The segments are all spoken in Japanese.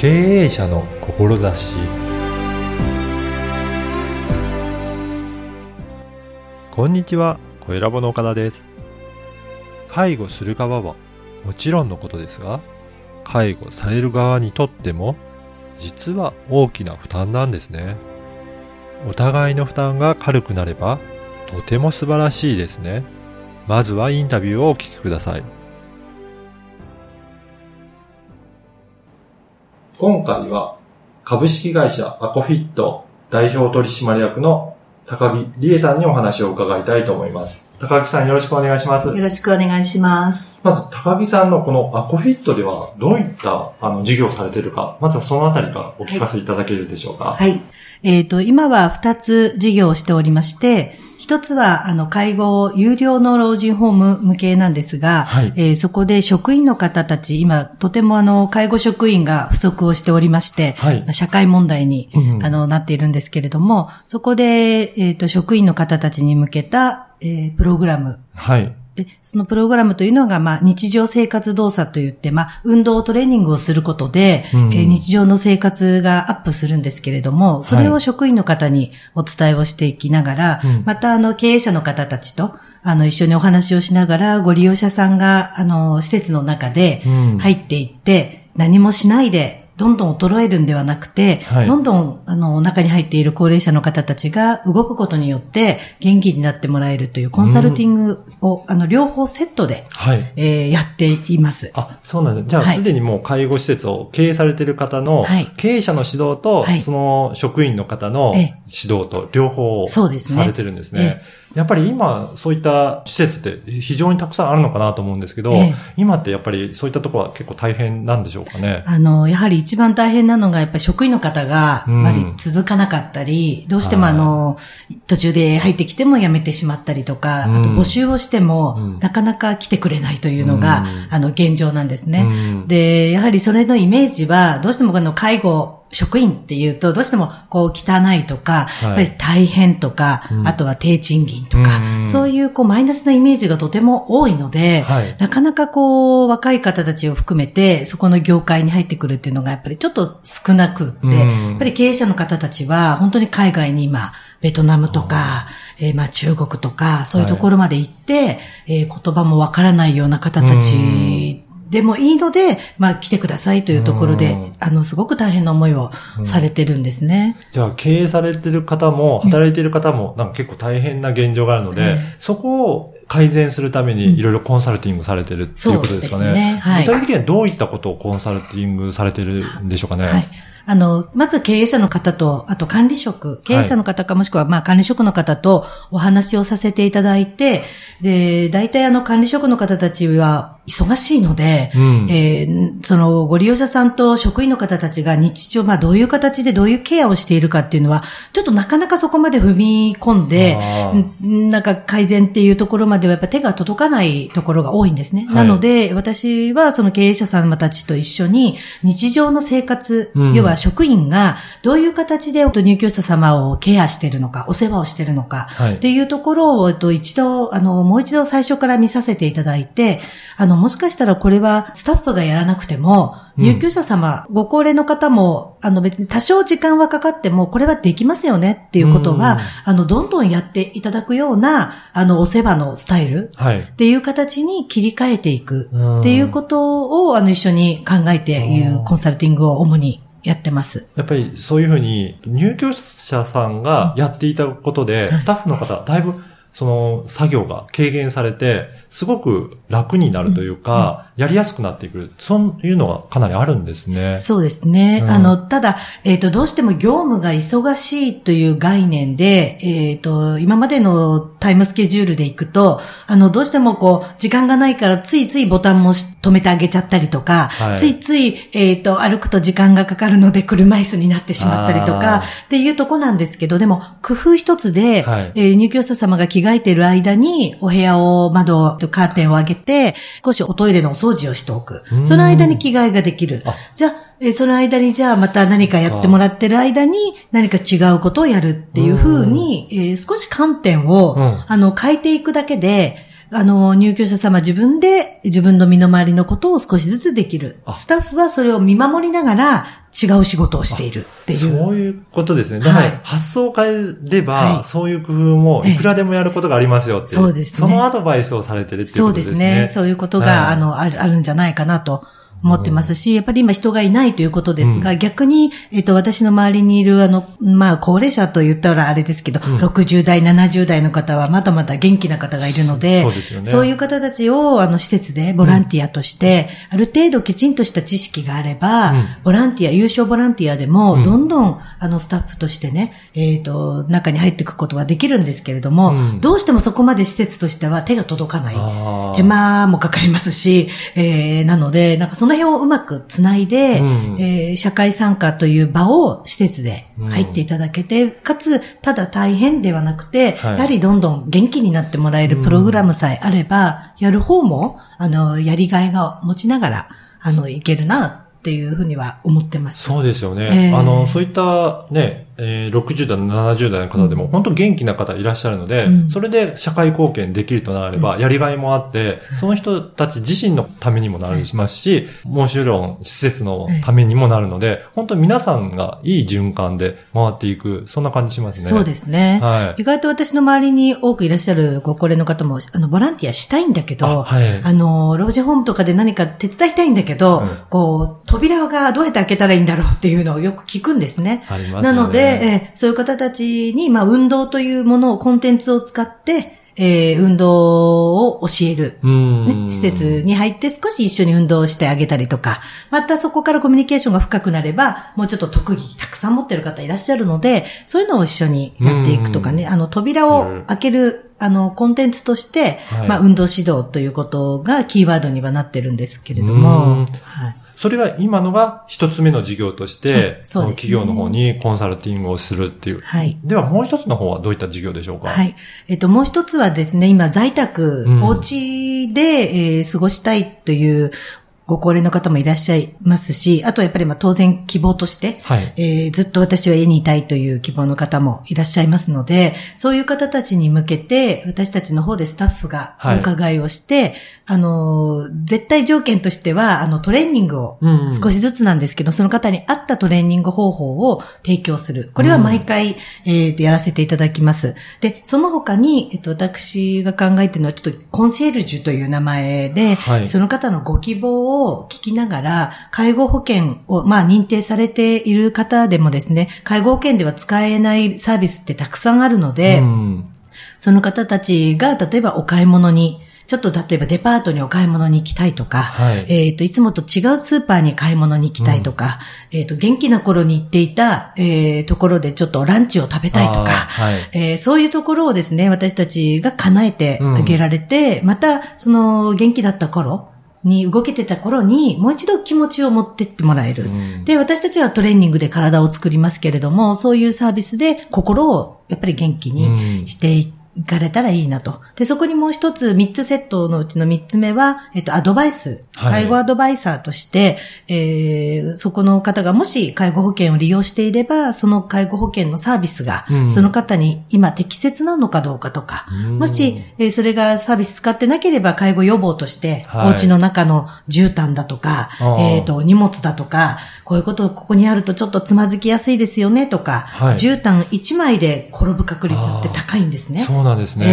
経営者の志こんにちは、小ラボの岡田です。介護する側はもちろんのことですが、介護される側にとっても実は大きな負担なんですね。お互いの負担が軽くなればとても素晴らしいですね。まずはインタビューをお聞きください。今回は株式会社アコフィット代表取締役の高木理恵さんにお話を伺いたいと思います。高木さんよろしくお願いします。よろしくお願いします。まず高木さんのこのアコフィットではどういったあの事業をされているか、まずはそのあたりからお聞かせいただけるでしょうか。はい。えっ、と、今は2つ事業をしておりまして、一つは、あの、介護有料の老人ホーム向けなんですが、はい。えーそこで職員の方たち、今、とてもあの、介護職員が不足をしておりまして、はい。社会問題に、うんあの、なっているんですけれども、そこで、えっ、と、職員の方たちに向けた、えープログラムはい。で、そのプログラムというのが、まあ、日常生活動作といって、まあ、運動トレーニングをすることで、うん。えー日常の生活がアップするんですけれども、それを職員の方にお伝えをしていきながら、うん。また、あの、経営者の方たちと、あの、一緒にお話をしながら、ご利用者さんが、あの、施設の中でうん。入っていって、何もしないで、どんどん衰えるんではなくて、はいどんどん、あの、中に入っている高齢者の方たちが動くことによって元気になってもらえるというコンサルティングを、あの、両方セットで、はい。えーやっています。あ、そうなんです。じゃあ、はいすでにもう介護施設を経営されている方の、はい経営者の指導と、はいその職員の方のえ指導と両方そうですねされてるんですね。やっぱり今、そういった施設って非常にたくさんあるのかなと思うんですけど、ええ。今ってやっぱりそういったところは結構大変なんでしょうかね。あの、やはり一番大変なのが、やっぱり職員の方が、うん。あまり続かなかったり、どうしてもはい。あの、途中で入ってきても辞めてしまったりとか、うん。あと募集をしても、うん。なかなか来てくれないというのが、うん。あの、現状なんですね。うん。で、やはりそれのイメージは、どうしてもこの介護、職員っていうと、どうしてもこう汚いとか、い。やっぱり大変とか、うん。あとは低賃金とか、うん。そういうこうマイナスなイメージがとても多いので、はい。なかなかこう若い方たちを含めて、そこの業界に入ってくるっていうのがやっぱりちょっと少なくって、うん。やっぱり経営者の方たちは本当に海外に今、ベトナムとか、えーまあ中国とか、そういうところまで行って、えー言葉もわからないような方たちでもいいので、まあ来てくださいというところで、うん。あの、すごく大変な思いをされてるんですね。じゃあ、経営されてる方も、働いてる方も、なんか結構大変な現状があるので、ええそこを改善するためにいろいろコンサルティングされてるっていうことですかね。そうですね。はい。具体的にはどういったことをコンサルティングされてるんでしょうかね。はい。あの、まず経営者の方と、あと管理職、経営者の方かもしくはまあ管理職の方とお話をさせていただいて、で、大体あの管理職の方たちは忙しいので、うん。えーそのご利用者さんと職員の方たちが日常、まあどういう形でどういうケアをしているかっていうのは、ちょっとなかなかそこまで踏み込んでなんか改善っていうところまではやっぱ手が届かないところが多いんですね。はい。なので、私はその経営者様たちと一緒に日常の生活、うん。要は職員がどういう形で入居者様をケアしているのか、お世話をしているのか、はい。っていうところをえっと一度、あの、もう一度最初から見させていただいて、あの、もしかしたらこれはスタッフがやらなくても、うん。入居者様、ご高齢の方も、あの別に多少時間はかかっても、これはできますよねっていうことは、うん。あの、どんどんやっていただくような、あの、お世話のスタイルはい。っていう形に切り替えていくうん。っていうことを、あの、一緒に考えていうん。うコンサルティングを主にやってます。やっぱりそういうふうに入居者さんがやっていたことで、はい。スタッフの方、だいぶその作業が軽減されて、すごく楽になるというか、やりやすくなってくる。そういうのがかなりあるんですね。そうですね。うんあの、ただ、えっ、と、どうしても業務が忙しいという概念で、えっ、と、今までのタイムスケジュールでいくと、あの、どうしてもこう、時間がないからついついボタンもし止めてあげちゃったりとか、はいついつい、えっ、と、歩くと時間がかかるので車椅子になってしまったりとか、っていうとこなんですけど、でも、工夫一つで、はいえー入居者様が着替えている間に、お部屋を、窓、カーテンを開けて、少しおトイレのお掃除をしておくうん。その間に着替えができるあ。じゃあ、えーその間にじゃあまた何かやってもらってる間に何か違うことをやるっていうふうに、えー少し観点を、うんあの、変えていくだけで、あの、入居者様自分で自分の身の回りのことを少しずつできるあ。スタッフはそれを見守りながら違う仕事をしているっていう。そういうことですね。だから、はい発想を変えれば、はいそういう工夫もいくらでもやることがありますよって。そうですねそのアドバイスをされてるっていうそうことですね。ですね。そういうことが、はいあの、ある、あるんじゃないかなと。思ってますし、やっぱり今人がいないということですが、逆に、えっと、私の周りにいる、あの、まあ、高齢者と言ったらあれですけど、ん。60代、70代の方はまだまだ元気な方がいるので、そうですよね。そういう方たちを、あの、施設でボランティアとして、ある程度きちんとした知識があれば、うん。ボランティア、優勝ボランティアでも、うん。どんどん、あの、スタッフとしてね、えっ、と、中に入っていくことはできるんですけれども、うん。どうしてもそこまで施設としては手が届かない。手間もかかりますし、えー、なので、なんかその辺をうまくつないで、うん。えー社会参加という場を施設で入っていただけて、かつ、ただ大変ではなくて、はい。やはりどんどん元気になってもらえるプログラムさえあれば、やる方も、あの、やりがいが持ちながら、あの、いけるな、っていうふうには思ってます。そうですよね。えー。あの、そういったね、えー60代、70代の方でも、本当元気な方いらっしゃるので、うんそれで社会貢献できるとなれば、やりがいもあって、その人たち自身のためにもなりますし、もちろん施設のためにもなるので、本当に皆さんがいい循環で回っていく、そんな感じしますね。そうですね。はい意外と私の周りに多くいらっしゃるご高齢の方も、あの、ボランティアしたいんだけど、あはいあの、老人ホームとかで何か手伝いたいんだけど、うんこう、扉がどうやって開けたらいいんだろうっていうのをよく聞くんですね。ありますよね。なので、えーそういう方たちに、まあ、運動というものを、コンテンツを使って、えー運動を教える。うん、ね、施設に入って少し一緒に運動をしてあげたりとか、またそこからコミュニケーションが深くなれば、もうちょっと特技たくさん持ってる方いらっしゃるので、そういうのを一緒にやっていくとかね、あの、扉を開ける、あの、コンテンツとして、はい。まあ、運動指導ということがキーワードにはなってるんですけれどうん。も、はいそれが今のが一つ目の事業として、うんそね企業の方にコンサルティングをするっていう。はい。ではもう一つの方はどういった事業でしょうか？はい。えっと、もう一つはですね、今在宅、うんお家で、えー過ごしたいというご高齢の方もいらっしゃいますし、あとはやっぱりまあ当然希望として、はい。えーずっと私は家にいたいという希望の方もいらっしゃいますので、そういう方たちに向けて、私たちの方でスタッフがはいお伺いをして、あのー、絶対条件としては、あの、トレーニングをうんうん少しずつなんですけど、その方に合ったトレーニング方法を提供する。これは毎回、えーやらせていただきます。で、その他に、えっと、私が考えているのは、ちょっとコンシェルジュという名前で、はいその方のご希望を聞きながら、介護保険を、まあ、認定されている方でもですね、介護保険では使えないサービスってたくさんあるので、うん。その方たちが、例えばお買い物に、ちょっと例えばデパートにお買い物に行きたいとか、はい。えっ、と、いつもと違うスーパーに買い物に行きたいとか、えっ、と、元気な頃に行っていた、えーところでちょっとランチを食べたいとか、はい。えーそういうところをですね、私たちが叶えてあげられて、また、その元気だった頃に、動けてた頃に、もう一度気持ちを持ってってもらえる。うんで、私たちはトレーニングで体を作りますけれども、そういうサービスで心をやっぱり元気にしていかれたらいいなと。で、そこにもう一つ、三つセットのうちの三つ目は、えっと、アドバイス。はい。介護アドバイザーとして、えーそこの方がもし介護保険を利用していれば、その介護保険のサービスが、うん。その方に今適切なのかどうかとか、うん。もし、えーそれがサービス使ってなければ介護予防として、はい。お家の中の絨毯だとか、あー。えっ、と、荷物だとか、こういうことここにあるとちょっとつまずきやすいですよねとか、はい。絨毯1枚で転ぶ確率って高いんですね。そうなんですね。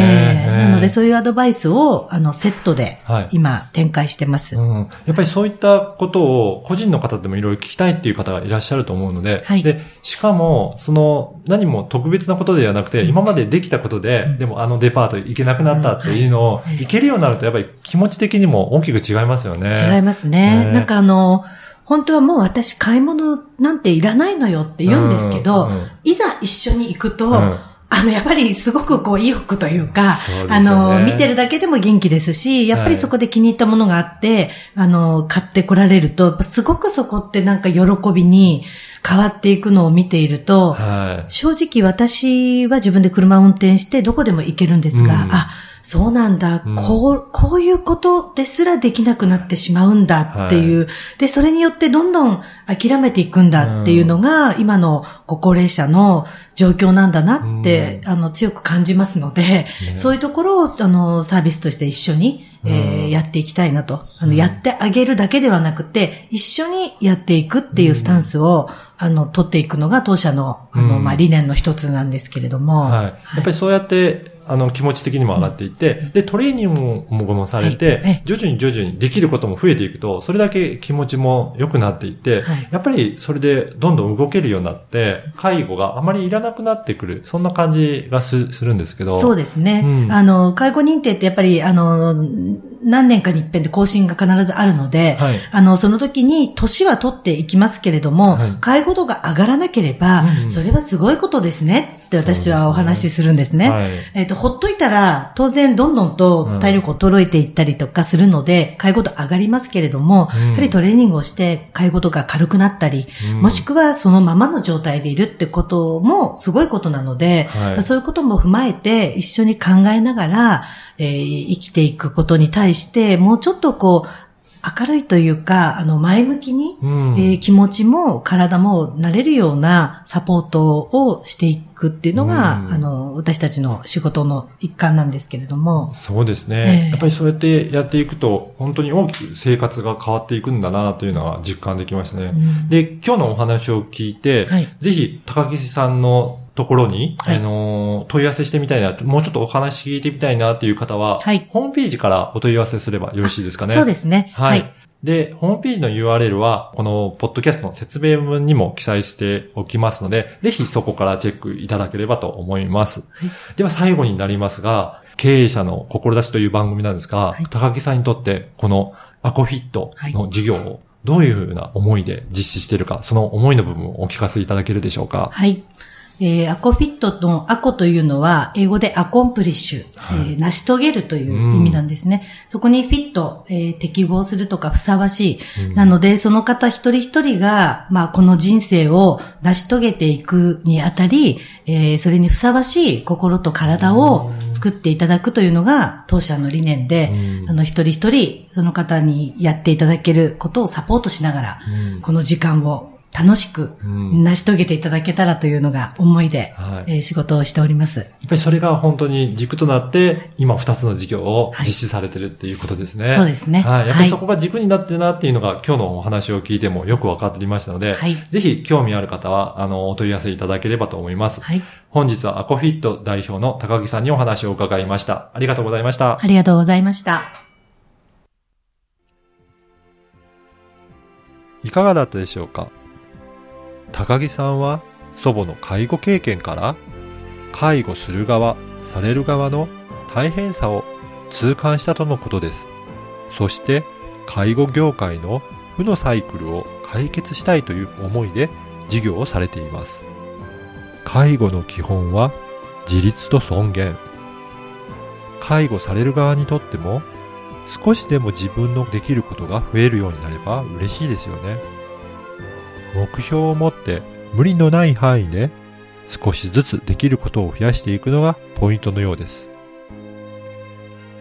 えーなので、うそういうアドバイスを、あの、セットではい、今、展開してます。うん、やっぱりそういったことを個人の方でもいろいろ聞きたいっていう方がいらっしゃると思うので、はい。で、しかも、その、何も特別なことではなくて、今までできたことで、でもあのデパート行けなくなったっていうのを、行けるようになると、やっぱり気持ち的にも大きく違いますよね。違いますね。ね。なんかあの、本当はもう私買い物なんていらないのよって言うんですけど、いざ一緒に行くと、うん。あの、やっぱりすごくこう、意欲というか、そうね。あの、見てるだけでも元気ですし、やっぱりそこで気に入ったものがあって、あの、買ってこられると、すごくそこってなんか喜びに変わっていくのを見ていると、はい。正直私は自分で車を運転してどこでも行けるんですが、うん。あ、そうなんだ、うん。こう、こういうことですらできなくなってしまうんだっていう、で、それによってどんどん諦めていくんだっていうのが、今のご高齢者の状況なんだなって、あの、強く感じますので、ね。そういうところを、あの、サービスとして一緒に、えーうんやっていきたいなと。あの、うん。やってあげるだけではなくて、一緒にやっていくっていうスタンスを、あの、取っていくのが当社の、あの、うん。まあ、理念の一つなんですけれども。はい。やっぱりそうやって、あの、気持ち的にも上がっていって、で、トレーニングももされはい。て、え徐々に徐々にできることも増えていくと、それだけ気持ちも良くなっていって、はい。やっぱりそれでどんどん動けるようになって、介護があまりいらなくなってくる、そんな感じがすするんですけど。そうですね。うん。あの、介護認定ってやっぱり、あの、何年かに一遍で更新が必ずあるので、はい。あの、その時に年は取っていきますけれども、はい介護度が上がらなければ、うんうんそれはすごいことですねって私はお話しするんですね。はい。えっ、と、ほっといたら、当然どんどんと体力衰えていったりとかするので、介護度上がりますけれども、うんやはりトレーニングをして介護度が軽くなったり、うんもしくはそのままの状態でいるってこともすごいことなので、はいそういうことも踏まえて一緒に考えながら、えー生きていくことに対して、もうちょっとこう、明るいというか、あの、前向きに、うん。えー気持ちも体も慣れるようなサポートをしていくっていうのが、うん。あの、私たちの仕事の一環なんですけれども。そうですね、ええ。やっぱりそうやってやっていくと、本当に大きく生活が変わっていくんだなというのは実感できましたね。うん。で、今日のお話を聞いて、はい。ぜひ高木さんのところに、はいあのー問い合わせしてみたいな、もうちょっとお話聞いてみたいなっていう方は、はいホームページからお問い合わせすればよろしいですかね。そうですね。はい。で、ホームページの URL は、このポッドキャストの説明文にも記載しておきますので、ぜひそこからチェックいただければと思います。はいでは最後になりますが、経営者の志という番組なんですが、はい高木さんにとって、このアコフィットの事業をどういうふうな思いで実施しているか、その思いの部分をお聞かせいただけるでしょうか。はい。えーアコフィットのアコというのは、英語でアコンプリッシュ、はい。えー成し遂げるという意味なんですね。そこにフィット、えー適合するとかふさわしい。うん。なので、その方一人一人が、まあ、この人生を成し遂げていくにあたり、えーそれにふさわしい心と体を作っていただくというのが当社の理念で、うん。あの、一人一人、その方にやっていただけることをサポートしながら、うん。この時間を楽しくうん成し遂げていただけたらというのが思いで、はいえー仕事をしております。やっぱりそれが本当に軸となって、今二つの事業を実施されてるっていうことですね。そうですねはい。やっぱはいりそこが軸になってるなっていうのが今日のお話を聞いてもよくわかってりましたので、はいぜひ興味ある方は、あの、お問い合わせいただければと思います。はい。本日はアコフィット代表の高木さんにお話を伺いました。ありがとうございました。ありがとうございました。いかがだったでしょうか？高木さんは祖母の介護経験から介護する側、される側の大変さを痛感したとのことです。そして介護業界の負のサイクルを解決したいという思いで事業をされています。介護の基本は自立と尊厳。介護される側にとっても少しでも自分のできることが増えるようになれば嬉しいですよね。目標を持って無理のない範囲で少しずつできることを増やしていくのがポイントのようです。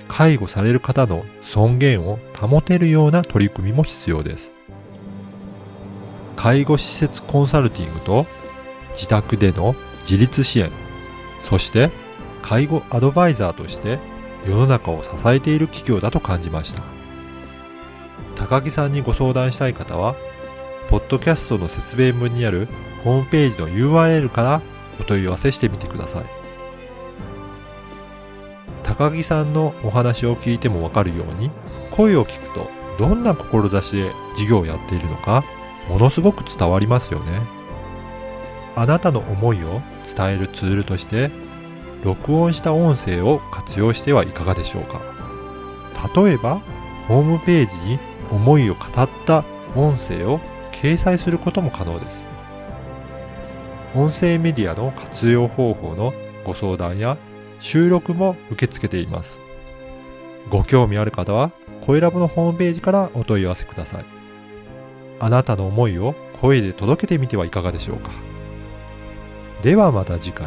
介護される方の尊厳を保てるような取り組みも必要です。介護施設コンサルティングと自宅での自立支援、そして介護アドバイザーとして世の中を支えている企業だと感じました。高木さんにご相談したい方は、ポッドキャストの説明文にあるホームページの URL からお問い合わせしてみてください。高木さんのお話を聞いてもわかるように、声を聞くとどんな志で事業をやっているのか、ものすごく伝わりますよね。あなたの思いを伝えるツールとして、録音した音声を活用してはいかがでしょうか。例えば、ホームページに思いを語った音声を掲載することも可能です。音声メディアの活用方法のご相談や収録も受け付けています。ご興味ある方は、声ラボのホームページからお問い合わせください。あなたの思いを声で届けてみてはいかがでしょうか。ではまた次回。